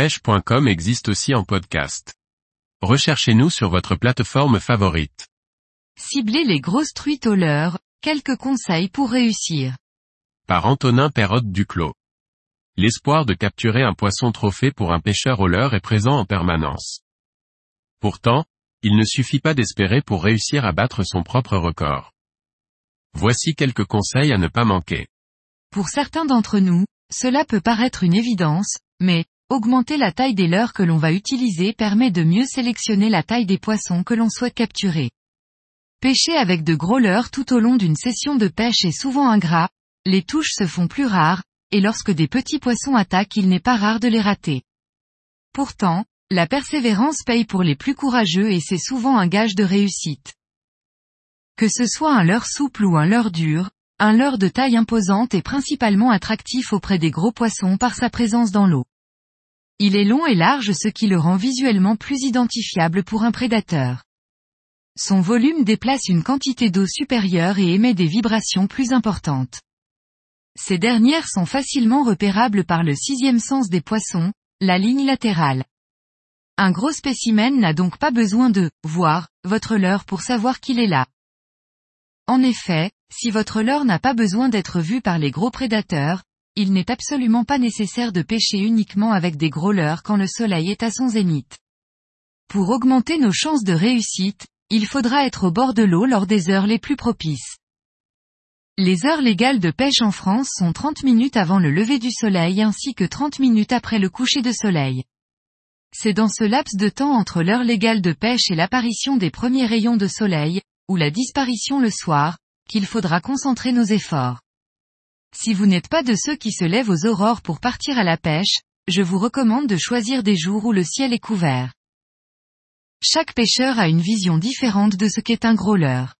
pêche.com existe aussi en podcast. Recherchez-nous sur votre plateforme favorite. Ciblez les grosses truites au leurre, quelques conseils pour réussir. Par Antonin Perrotte Duclos. L'espoir de capturer un poisson trophée pour un pêcheur au leurre est présent en permanence. Pourtant, il ne suffit pas d'espérer pour réussir à battre son propre record. Voici quelques conseils à ne pas manquer. Pour certains d'entre nous, cela peut paraître une évidence, mais, augmenter la taille des leurres que l'on va utiliser permet de mieux sélectionner la taille des poissons que l'on souhaite capturer. Pêcher avec de gros leurres tout au long d'une session de pêche est souvent ingrat, les touches se font plus rares, et lorsque des petits poissons attaquent il n'est pas rare de les rater. Pourtant, la persévérance paye pour les plus courageux et c'est souvent un gage de réussite. Que ce soit un leurre souple ou un leurre dur, un leurre de taille imposante est principalement attractif auprès des gros poissons par sa présence dans l'eau. Il est long et large ce qui le rend visuellement plus identifiable pour un prédateur. Son volume déplace une quantité d'eau supérieure et émet des vibrations plus importantes. Ces dernières sont facilement repérables par le sixième sens des poissons, la ligne latérale. Un gros spécimen n'a donc pas besoin de voir votre leurre pour savoir qu'il est là. En effet, si votre leurre n'a pas besoin d'être vu par les gros prédateurs, il n'est absolument pas nécessaire de pêcher uniquement avec des gros leurres quand le soleil est à son zénith. Pour augmenter nos chances de réussite, il faudra être au bord de l'eau lors des heures les plus propices. Les heures légales de pêche en France sont 30 minutes avant le lever du soleil ainsi que 30 minutes après le coucher de soleil. C'est dans ce laps de temps entre l'heure légale de pêche et l'apparition des premiers rayons de soleil, ou la disparition le soir, qu'il faudra concentrer nos efforts. Si vous n'êtes pas de ceux qui se lèvent aux aurores pour partir à la pêche, je vous recommande de choisir des jours où le ciel est couvert. Chaque pêcheur a une vision différente de ce qu'est un gros leurre.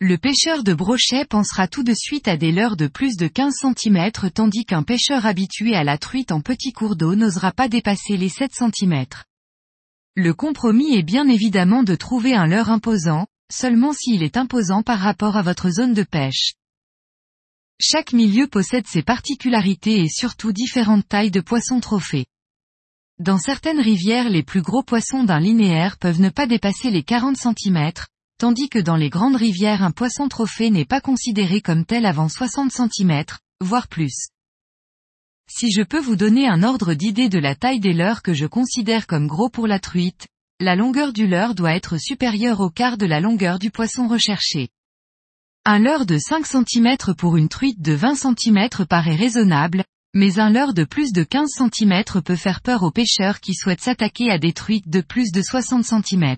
Le pêcheur de brochet pensera tout de suite à des leurres de plus de 15 cm tandis qu'un pêcheur habitué à la truite en petits cours d'eau n'osera pas dépasser les 7 cm. Le compromis est bien évidemment de trouver un leurre imposant, seulement s'il est imposant par rapport à votre zone de pêche. Chaque milieu possède ses particularités et surtout différentes tailles de poissons trophées. Dans certaines rivières les plus gros poissons d'un linéaire peuvent ne pas dépasser les 40 cm, tandis que dans les grandes rivières un poisson trophée n'est pas considéré comme tel avant 60 cm, voire plus. Si je peux vous donner un ordre d'idée de la taille des leurres que je considère comme gros pour la truite, la longueur du leurre doit être supérieure au quart de la longueur du poisson recherché. Un leurre de 5 cm pour une truite de 20 cm paraît raisonnable, mais un leurre de plus de 15 cm peut faire peur aux pêcheurs qui souhaitent s'attaquer à des truites de plus de 60 cm.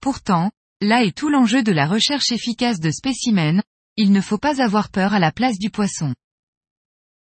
Pourtant, là est tout l'enjeu de la recherche efficace de spécimens, il ne faut pas avoir peur à la place du poisson.